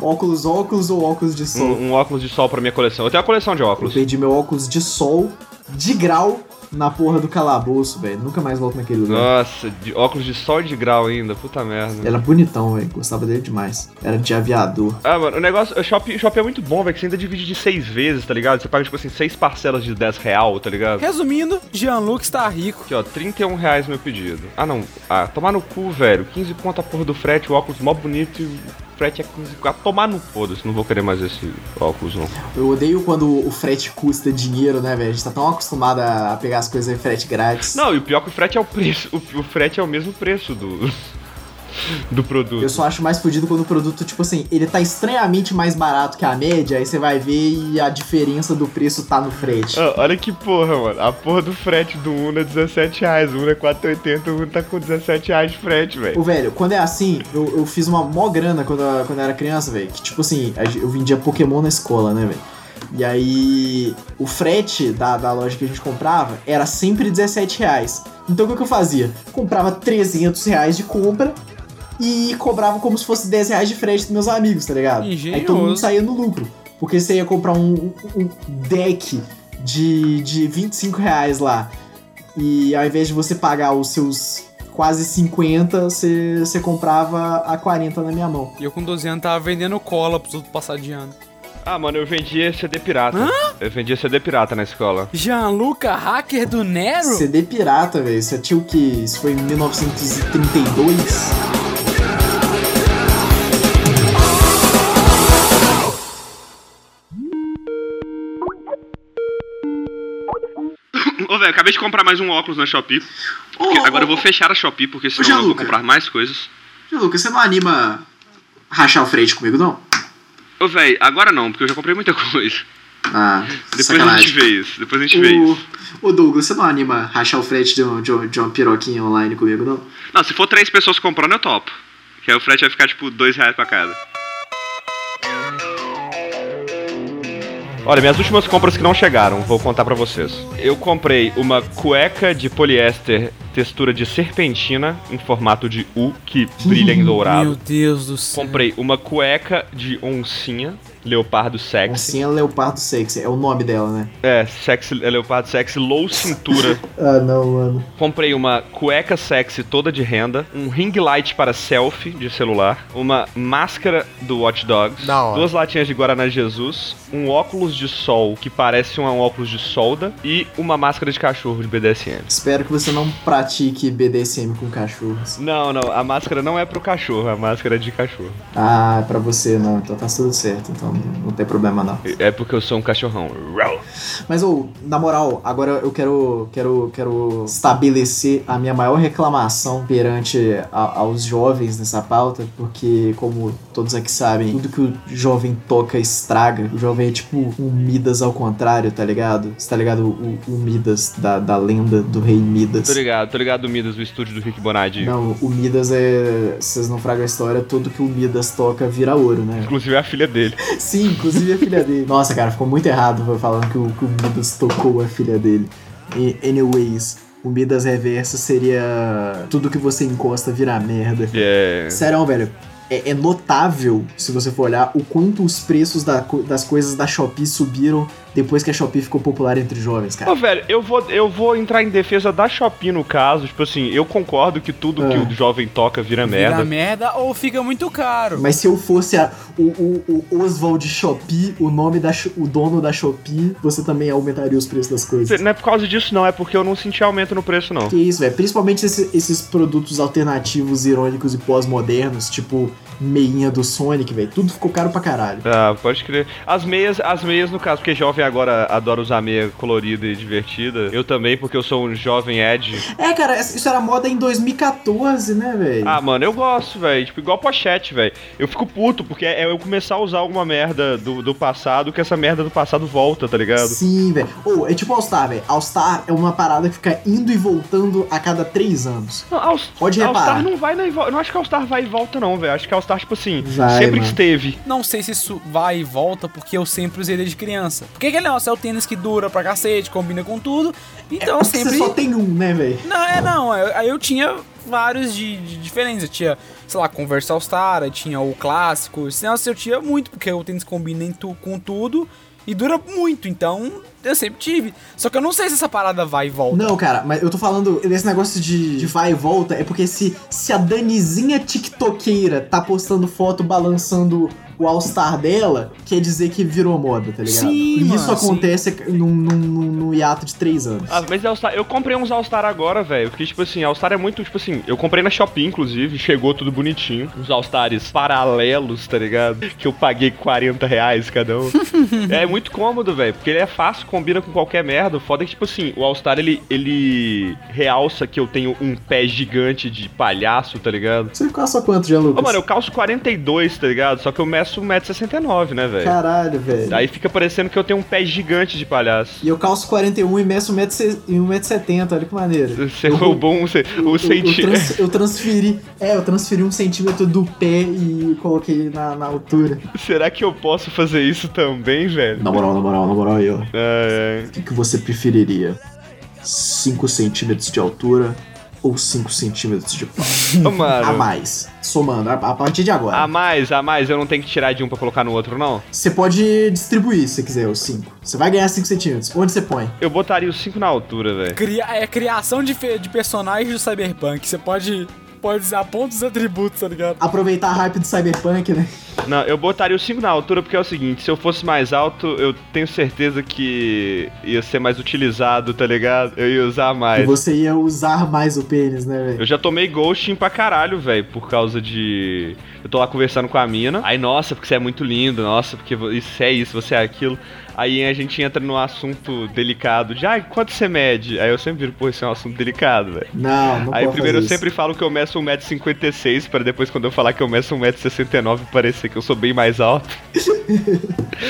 Óculos, óculos ou óculos de sol? Um, um óculos de sol pra minha coleção. Eu tenho uma coleção de Eu óculos. perdi meu óculos de sol de grau na porra do calabouço, velho. Nunca mais volto naquele lugar. Nossa, de óculos de sol e de grau ainda, puta merda. Era bonitão, velho. Gostava dele demais. Era de aviador. Ah, mano, o negócio, o Shopee, o Shopee é muito bom, velho, que você ainda divide de seis vezes, tá ligado? Você paga, tipo assim, seis parcelas de 10 real, tá ligado? Resumindo, Jean-Luc está rico. Aqui, ó, 31 reais meu pedido. Ah, não. Ah, tomar no cu, velho. 15 conto a porra do frete, o óculos mó bonito e frete é 15 conto. Tomar no foda-se, não vou querer mais esse óculos, não. Eu odeio quando o frete custa dinheiro, né, velho? A gente tá tão acostumado a pegar as coisas em frete grátis. Não, e o pior é que o frete é o preço. O, o frete é o mesmo preço do. Do produto. Eu só acho mais fodido quando o produto, tipo assim, ele tá estranhamente mais barato que a média, aí você vai ver e a diferença do preço tá no frete. Ah, olha que porra, mano. A porra do frete do Uno é 17 reais. O Uno é 4,80. O Uno tá com 17 reais de frete, velho. Ô, velho, quando é assim, eu, eu fiz uma mó grana quando, eu- quando eu era criança, velho. Que tipo assim, eu vendia Pokémon na escola, né, velho? E aí, o frete da, da loja que a gente comprava era sempre 17 reais. Então o que, que eu fazia? Comprava 300 reais de compra e cobrava como se fosse 10 reais de frete dos meus amigos, tá ligado? Aí todo mundo Engenhoso. saía no lucro. Porque você ia comprar um, um deck de, de 25 reais lá. E ao invés de você pagar os seus quase 50, você, comprava a 40 na minha mão. E eu com 12 anos tava vendendo cola pros outros passar de ano. Ah, mano, eu vendia CD pirata. Eu vendia CD pirata na escola. Jean-Luca, hacker do Nero? CD pirata, velho. Você tinha o que? Isso foi em 1932? Velho, acabei de comprar mais um óculos na Shopee. Porque agora eu vou fechar a Shopee, porque senão eu vou comprar mais coisas. Lucas, você não anima rachar o frete comigo, não? Ô, velho, agora não, porque eu já comprei muita coisa. Ah, Depois a gente vê isso. Depois a gente vê O, isso. ô Douglas, você não anima rachar o frete de, um, de, um- de uma piroquinha online comigo, não? Não, se for três pessoas comprando, eu topo. Que aí o frete vai ficar, tipo, dois reais pra cada. Olha, minhas últimas compras que não chegaram, vou contar pra vocês. Eu comprei uma cueca de poliéster textura de serpentina em formato de U que brilha em Meu dourado. Deus do céu. Comprei uma cueca de oncinha, leopardo sexy. Oncinha Leopardo Sexy, é o nome dela, né? É, sexy, é leopardo sexy, low cintura. Ah, não, mano. Comprei uma cueca sexy toda de renda, um ring light para selfie de celular, uma máscara do Watch Dogs, duas latinhas de Guaraná Jesus, um óculos de sol que parece um óculos de solda e uma máscara de cachorro de BDSM. Espero que você não pratique BDSM com cachorros. Não, não, a máscara não é pro cachorro, a máscara é de cachorro. Ah, é pra você não, então tá tudo certo, então não tem problema não. É porque eu sou um cachorrão. Mas, ô, na moral, agora eu quero, quero, quero estabelecer a minha maior reclamação perante a- aos jovens nessa pauta, porque, como todos aqui sabem, tudo que o jovem toca estraga. O jovem é tipo um Midas ao contrário, tá ligado? Você tá ligado? O, o Midas da, da lenda do rei Midas. Tô ligado, tô ligado do Midas, do estúdio do Rick Bonadi. Não, o Midas é. Vocês não fragam a história, tudo que o Midas toca vira ouro, né? Inclusive é a filha dele. Sim, inclusive a filha dele. Nossa, cara, ficou muito errado falando que o, que o Midas tocou a filha dele. E, anyways, o Midas Reverso seria. Tudo que você encosta vira merda. É. Sério, velho. É, é notável, se você for olhar, o quanto os preços da das coisas da Shopee subiram depois que a Shopee ficou popular entre jovens, cara. Ô, velho, eu vou, eu vou entrar em defesa da Shopee no caso. Tipo assim, eu concordo que tudo que É. o jovem toca vira merda. Vira merda ou fica muito caro. Mas se eu fosse a- o, o, o Oswald Shopee, o nome da o dono da Shopee, você também aumentaria os preços das coisas. Não é por causa disso, não. É porque eu não senti aumento no preço, não. Que isso, velho. Principalmente esse- esses produtos alternativos, irônicos e pós-modernos, tipo meinha do Sonic, velho. Tudo ficou caro pra caralho. Ah, pode crer. As meias, as meias no caso, porque jovem agora adora usar meia colorida e divertida. Eu também, porque eu sou um jovem Ed. É, cara, isso era moda em 2014, né, velho? Ah, mano, eu gosto, velho. Tipo, igual pochete, velho. Eu fico puto, porque é eu começar a usar alguma merda do, do passado, que essa merda do passado volta, tá ligado? Sim, velho. Ou, é tipo All-Star, velho. All-Star é uma parada que fica indo e voltando a cada três anos. Não, All, Pode reparar. Star não vai na volta. Eu não acho que All Star vai e volta, não, velho. Acho que All Star, tipo assim, Vai, sempre mano. esteve. Não sei se isso vai e volta, porque eu sempre usei desde criança. Porque aquele negócio é o tênis que dura pra cacete, combina com tudo. Então eu sempre. Você só tem um, né, velho? Não, é não. Aí eu tinha vários de, de diferentes. Eu tinha, sei lá, Converse All Star, eu tinha o clássico. Esse negócio eu tinha muito, porque o tênis combina em tu, com tudo e dura muito. Então eu sempre tive. Só que eu não sei se essa parada vai e volta. Não, cara, mas eu tô falando desse negócio de, de vai e volta, é porque se, se a Danizinha TikTokeira tá postando foto balançando o All-Star dela, quer dizer que virou moda, tá ligado? Sim, e isso mano, acontece num, num, num- num hiato de três anos. Ah, mas All Star, eu comprei uns All Star agora, velho. Porque, tipo assim, All Star é muito, tipo assim, eu comprei na Shopee, inclusive, chegou tudo bonitinho. Uns All Stars paralelos, tá ligado? Que eu paguei 40 reais cada um. é muito cômodo, velho. Porque ele é fácil, combina com qualquer merda. O foda é que, tipo assim, o All Star ele, ele realça que eu tenho um pé gigante de palhaço, tá ligado? Você calça quanto já, Lucas? Ô, mano, eu calço 42, tá ligado? Só que eu meço 1,69m, né, velho? Caralho, velho. Aí fica parecendo que eu tenho um pé gigante de palhaço. E eu calço 41 e meço 1,70m, olha que maneiro. Você roubou um, ce- o Eu, eu, senti... trans- eu transferi. É, eu transferi um centímetro do pé e coloquei na, na altura. Será que eu posso fazer isso também, velho? Na moral, na moral, na moral aí, ó. É, O que, que você preferiria? 5 centímetros de altura ou 5 centímetros de pau? mano. A mais. Somando, a, a partir de agora. A mais, a mais, eu não tenho que tirar de um pra colocar no outro, não? Você pode distribuir se você quiser os 5. Você vai ganhar 5 centímetros. Onde você põe? Eu botaria os 5 na altura, velho. Cria, é criação de, de personagens do Cyberpunk. Você pode, pode usar pontos e atributos, tá ligado? Aproveitar a hype do Cyberpunk, né? Não, eu botaria os 5 na altura porque é o seguinte, se eu fosse mais alto, eu tenho certeza que ia ser mais utilizado, tá ligado? Eu ia usar E mais. você ia usar mais o pênis, né, velho? Eu já tomei ghosting pra caralho, velho, por causa de. Eu tô lá conversando com a mina. Aí, nossa, porque você é muito lindo, nossa, porque isso é isso, você é aquilo. Aí a gente entra num assunto delicado de, ai, quanto você mede? Aí eu sempre viro, pô, isso é um assunto delicado, velho. Não, não Aí primeiro eu isso. sempre falo que eu meço 1,56m, para depois quando eu falar que eu meço 1,69m parecer que eu sou bem mais alto.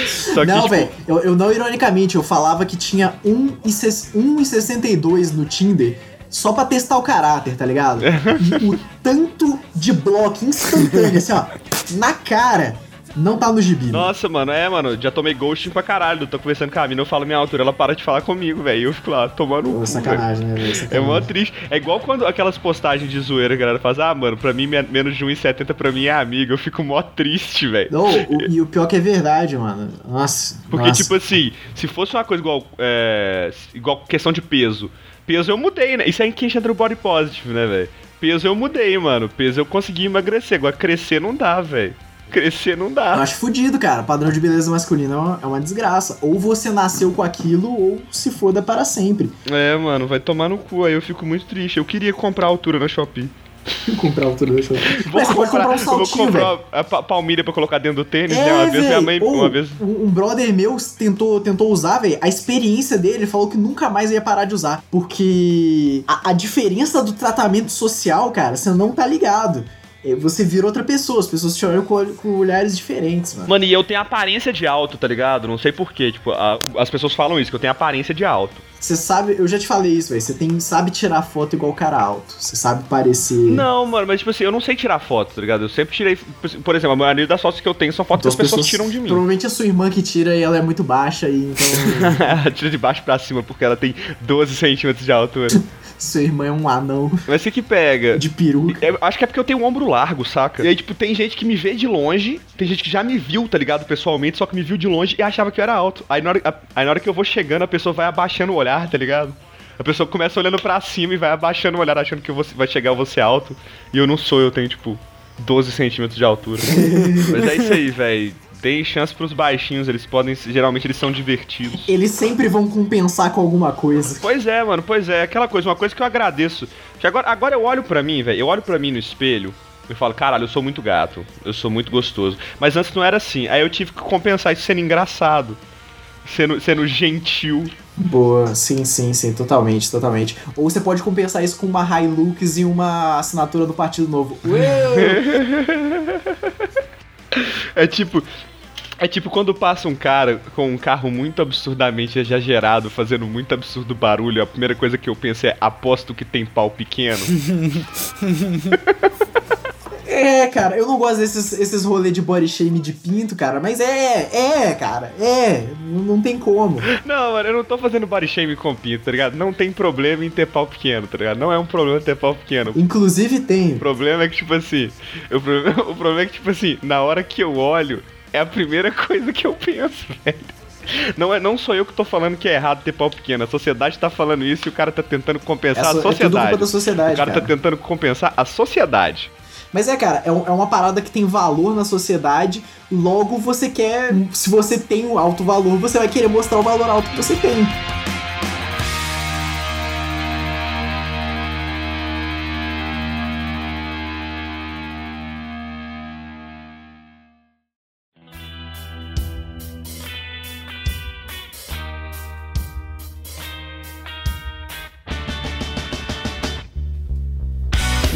Só que, não, tipo, velho, eu, eu não ironicamente, eu falava que tinha 1,62 no Tinder só pra testar o caráter, tá ligado? E o tanto de bloco instantâneo, assim, ó, na cara, não tá no gibi. mano. Nossa, mano, é, mano, já tomei ghosting pra caralho. Tô conversando com a mina, eu falo minha altura, ela para de falar comigo, velho. E eu fico lá, tomando Pô, o cu, sacanagem, né, velho? É mó triste. É igual quando aquelas postagens de zoeira, a galera faz, ah, mano, pra mim me- menos de 1,70 pra mim é amiga. Eu fico mó triste, velho. Não, o- e o pior que é verdade, mano. Nossa. Porque, nossa. tipo assim, se fosse uma coisa igual, é, igual questão de peso, peso eu mudei, né? Isso é que entra no body positive, né, velho? Peso eu mudei, mano. Peso eu consegui emagrecer. Agora crescer não dá, velho. Crescer não Eu dá. acho fudido, cara. Padrão de beleza masculina é uma, é uma desgraça. Ou você nasceu com aquilo, ou se foda para sempre. É, mano, vai tomar no cu. Aí eu fico muito triste. Eu queria comprar a altura na Shopee. comprar a altura da show. Vou Mas você pode comprar um eu vou saltinho, comprar velho. a pa- palmilha pra colocar dentro do tênis, É, né? Uma vez minha mãe. Ou, Uma vez. Um brother meu tentou, tentou usar, velho. A experiência dele, ele falou que nunca mais ia parar de usar. Porque a, a diferença do tratamento social, cara, você não tá ligado. É, Você vira outra pessoa, as pessoas te olham com, com olhares diferentes, mano. Mano, e eu tenho aparência de alto, tá ligado? Não sei porquê. Tipo, a- as pessoas falam isso, que eu tenho aparência de alto. Você sabe, eu já te falei isso, velho. Você tem, sabe tirar foto igual o cara alto. Você sabe parecer. Não, mano, mas tipo assim, eu não sei tirar foto, tá ligado? Eu sempre tirei. Por exemplo, a maioria das fotos que eu tenho são fotos Então que as pessoas, tiram de mim. Provavelmente a sua irmã que tira e ela é muito baixa e então. ela tira de baixo pra cima porque ela tem 12 centímetros de altura. Seu irmão é um anão Mas o que pega? de peruca. É, acho que é porque eu tenho um ombro largo, saca? E aí, tipo, tem gente que me vê de longe, tem gente que já me viu, tá ligado, pessoalmente, só que me viu de longe e achava que eu era alto. Aí na hora, aí na hora que eu vou chegando, a pessoa vai abaixando o olhar, tá ligado? A pessoa começa olhando pra cima e vai abaixando o olhar, achando que eu vou, vai chegar eu ser alto. E eu não sou, eu tenho, tipo, 12 centímetros de altura. Mas é isso aí, velho. Deem chance pros baixinhos, eles podem. Geralmente eles são divertidos. Eles sempre vão compensar com alguma coisa. Pois é, mano, pois é. Aquela coisa, uma coisa que eu agradeço. Que agora, agora eu olho pra mim, velho. Eu olho pra mim no espelho e falo, caralho, eu sou muito gato. Eu sou muito gostoso. Mas antes não era assim. Aí eu tive que compensar isso sendo engraçado. Sendo, sendo gentil. Boa, sim, sim, sim, totalmente, totalmente. Ou você pode compensar isso com uma Hilux e uma assinatura do Partido Novo. É tipo. É tipo quando passa um cara com um carro muito absurdamente exagerado, fazendo muito absurdo barulho, a primeira coisa que eu penso é aposto que tem pau pequeno. É, cara, eu não gosto desses esses rolês de body shame de pinto, cara, mas é, é, cara, é, não, tem como. Não, mano, eu não tô fazendo body shame com pinto, tá ligado? Não tem problema em ter pau pequeno, tá ligado? Não é um problema ter pau pequeno. Inclusive tem. O problema é que, tipo assim, o problema, o problema é que, tipo assim, na hora que eu olho, é a primeira coisa que eu penso, velho. Não, é, não sou eu que tô falando que é errado ter pau pequeno. A sociedade tá falando isso e o cara tá tentando compensar É a so- é tudo sociedade. culpa da sociedade, o cara, cara. tá tentando compensar a sociedade. Mas é, cara, é, um- é uma parada que tem valor na sociedade, logo você quer. Se você tem um alto valor, você vai querer mostrar o valor alto que você tem.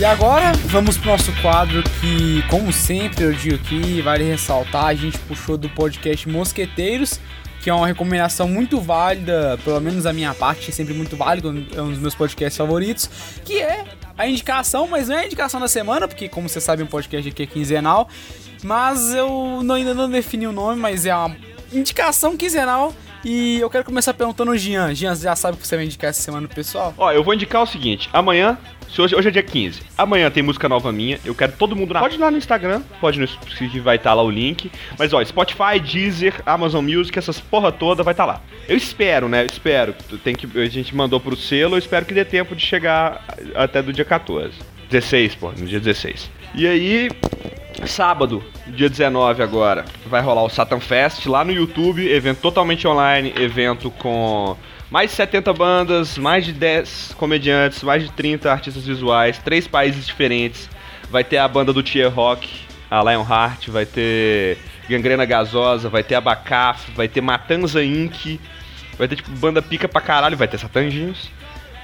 Agora vamos pro nosso quadro que, como sempre eu digo aqui, vale ressaltar, a gente puxou do podcast Mosqueteiros, que é uma recomendação muito válida, pelo menos a minha parte, é sempre muito válido, é um dos meus podcasts favoritos, que é a indicação, mas não é a indicação da semana, porque como você sabe, um podcast aqui é quinzenal, mas eu não- ainda não defini o nome, mas é uma indicação quinzenal. E eu quero começar perguntando ao Jean. Jean, você já sabe o que você vai indicar essa semana pro pessoal? Ó, eu vou indicar o seguinte: amanhã, se hoje, hoje é dia 15, amanhã tem música nova minha. Eu quero todo mundo na. Pode ir lá no Instagram, pode no que vai estar lá o link. Mas ó, Spotify, Deezer, Amazon Music, essas porra toda vai estar lá. Eu espero, né? Eu espero. Tem que, a gente mandou pro selo, eu espero que dê tempo de chegar até do dia 14. 16, pô, no dia 16. E aí, Sábado, dia 19 agora, vai rolar o Satan Fest lá no YouTube, evento totalmente online, evento com mais de 70 bandas, mais de 10 comediantes, mais de 30 artistas visuais, três países diferentes. Vai ter a banda do Tier Rock, a Lionheart, vai ter Gangrena Gasosa, vai ter Abacaf, vai ter Matanza Inc., vai ter tipo banda pica pra caralho, vai ter Satanginhos.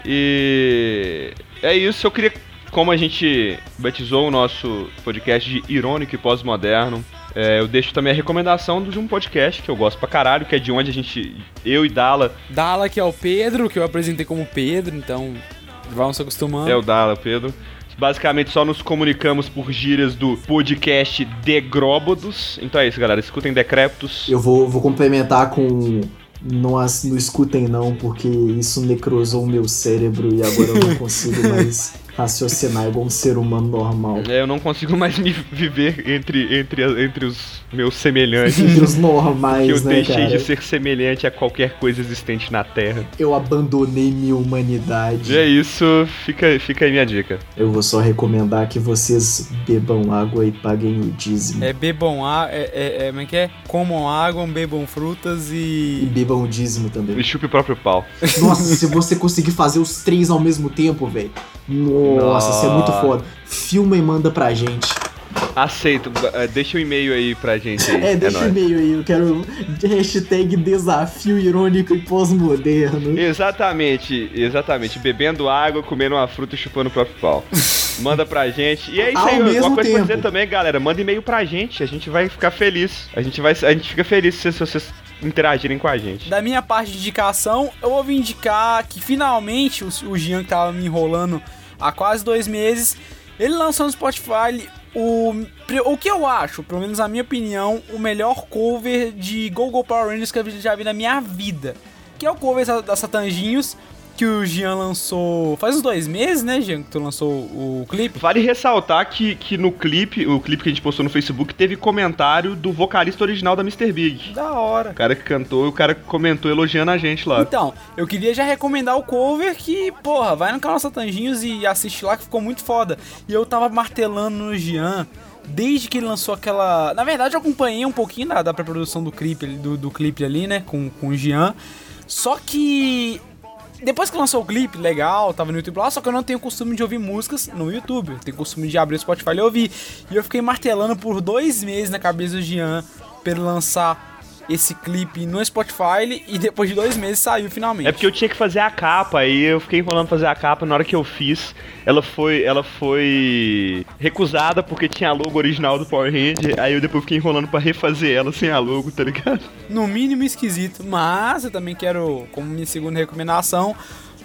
E é isso, eu queria como a gente batizou o nosso podcast de irônico e pós-moderno, é, eu deixo também a recomendação de um podcast que eu gosto pra caralho, que é de onde a gente, eu e Dala, Dala, que é o Pedro, que eu apresentei como Pedro, então vamos se acostumando. é o Dala, Pedro. Basicamente só nos comunicamos por gírias do podcast Degróbodos. Então é isso, galera. Escutem Decréptos. Eu vou, vou complementar com. Não, as- não escutem não, porque isso necrosou o meu cérebro e agora eu não consigo mais raciocinar igual um ser humano normal. É, eu não consigo mais me viver entre, entre, entre os meus semelhantes. Entre os normais, que eu né, deixei cara? de ser semelhante a qualquer coisa existente na Terra. Eu abandonei minha humanidade. E é isso, fica, fica aí minha dica. Eu vou só recomendar que vocês bebam água e paguem o dízimo. É bebam água, é, é, é, como é que é? Comam água, bebam frutas E e... bebam o dízimo também. E chupe o próprio pau. Nossa, se você conseguir fazer os três ao mesmo tempo, velho. Nossa, isso é muito Nossa. foda. Filma e manda pra gente. Aceito, eh, deixa o e-mail aí pra gente aí. É, deixa o nóis. e-mail aí. Eu quero hashtag desafio irônico e pós-moderno. Exatamente, exatamente. Bebendo água, comendo uma fruta e chupando o próprio pau. Manda pra gente. E é isso Ao aí, mesmo uma coisa pra tempo. dizer também, galera. Manda e-mail pra gente. A gente vai ficar feliz. A gente, vai, a gente fica feliz se, se vocês interagirem com a gente. Da minha parte de indicação, eu vou indicar que finalmente o, o Jean que tava me enrolando há quase dois meses, ele lançou no Spotify o, o que eu acho, pelo menos na minha opinião, o melhor cover de Go Go Power Rangers que eu já vi na minha vida. Que é o cover da, Satanginhos. Que o Jean lançou. Faz uns dois meses, né, Jean, que tu lançou o clipe? Vale ressaltar que, que no clipe, o clipe que a gente postou no Facebook, teve comentário do vocalista original da Mr. Big. Da hora. O cara que cantou, o cara que comentou elogiando a gente lá. Então, eu queria já recomendar o cover que, porra, vai no canal Satanjinhos e assiste lá que ficou muito foda. E eu tava martelando no Jean desde que ele lançou aquela. Na verdade, eu acompanhei um pouquinho da, da pré-produção do clipe, do, do clipe ali, né? Com, com o Jean. Só que. Depois que lançou o clipe, legal, tava no YouTube lá, só que eu não tenho costume de ouvir músicas no YouTube. Eu tenho costume de abrir o Spotify e ouvir. E eu fiquei martelando por dois meses na cabeça do Jean pra ele lançar esse clipe no Spotify e depois de dois meses saiu finalmente. É porque eu tinha que fazer a capa, aí eu fiquei enrolando fazer a capa, na hora que eu fiz, ela foi, ela foi recusada porque tinha a logo original do Power Ranger, aí eu depois fiquei enrolando pra refazer ela sem a logo, tá ligado? No mínimo esquisito, mas eu também quero, como minha segunda recomendação,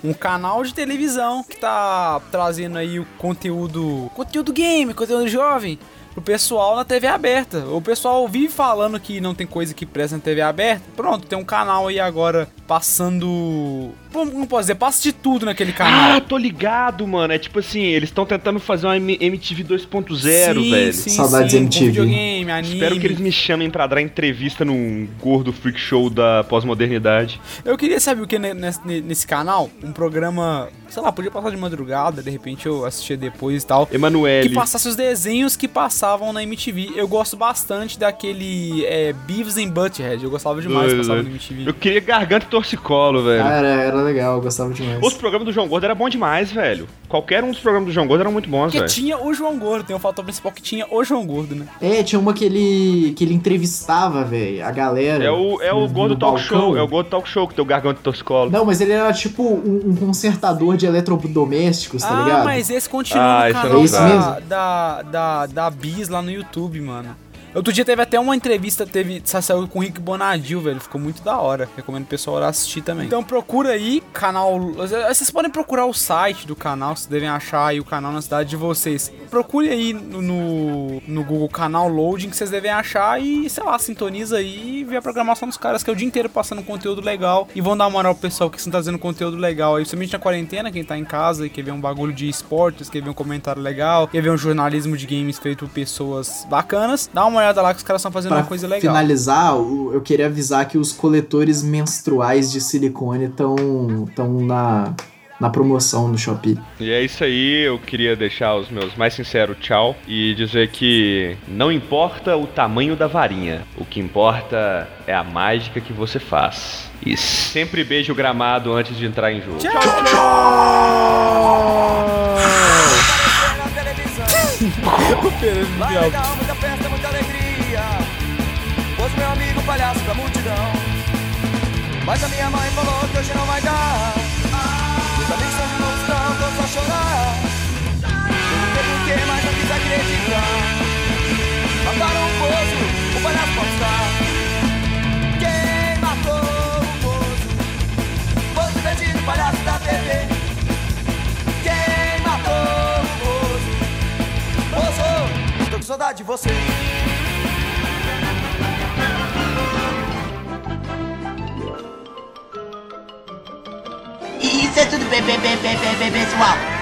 um canal de televisão que tá trazendo aí o conteúdo, conteúdo game, conteúdo jovem pro pessoal na TV aberta. O pessoal vive falando que não tem coisa que presta na TV aberta. Pronto, tem um canal aí agora passando. Como posso dizer? Passa de tudo naquele canal. Ah, tô ligado, mano. É tipo assim, eles estão tentando fazer uma M- MTV 2.0, velho. sim, Saudades sim, MTV. videogame, anime. Espero que eles me chamem pra dar entrevista num gordo freak show da pós-modernidade. Eu queria saber o que ne- nesse, nesse canal, um programa, sei lá, podia passar de madrugada, de repente eu assistia depois e tal. Emanuele. Que passasse os desenhos que passavam na MTV. Eu gosto bastante daquele é, Beavis and Butthead. Eu gostava demais que Doido, passava na. MTV. Eu queria garganta e torcicolo, velho. Ah, era, era legal, eu gostava demais. Os programas do João Gordo era bom demais, velho. Qualquer um dos programas do João Gordo eram muito bons, Porque velho. tinha o João Gordo, tem o fator principal que tinha o João Gordo, né? É, tinha uma que ele, que ele entrevistava, velho, a galera. É o, é o no- Gordo no Talk balcão. Show, é o Gordo Talk Show que tem o garganta e torcicolo. Não, mas ele era tipo um, um consertador de eletrodomésticos, tá ah, ligado? mas esse continua Ah, no é canal esse da, mesmo? da, da, da Bis lá no YouTube, mano. Outro dia teve até uma entrevista, teve saiu com o Rick Bonadil, velho. Ficou muito da hora. Recomendo o pessoal ir assistir também. Então procura aí, canal. Vocês podem procurar o site do canal, vocês devem achar aí o canal na cidade de vocês. Procure aí no, no, Google canal Loading que vocês devem achar e, sei lá, sintoniza aí e vê a programação dos caras, que é o dia inteiro passando conteúdo legal. E vão dar moral pro pessoal que está fazendo conteúdo legal aí, principalmente na quarentena, quem tá em casa e quer ver um bagulho de esportes, quer ver um comentário legal, quer ver um jornalismo de games feito por pessoas bacanas. Dá uma olhada lá que os caras estão fazendo Pra uma coisa legal. finalizar, eu queria avisar que os coletores menstruais de silicone estão tão na, na promoção no Shopee. E é isso aí, eu queria deixar os meus mais sinceros tchau e dizer que não importa o tamanho da varinha, o que importa é a mágica que você faz. E sempre beije o gramado antes de entrar em jogo. Legal, muita festa, muita palhaço da multidão. Mas a minha mãe falou que hoje não vai dar. Meus amigos são de novo, estão todos a chorar. Perguntei por quê, mas não quis acreditar. Mataram o moço, o palhaço pode estar. Quem matou o moço? Foi o perdido, palhaço da TV. Quem matou o moço? Moço, tô com saudade de você. É tudo bem, bem, bem, bem, bem, bem, pessoal.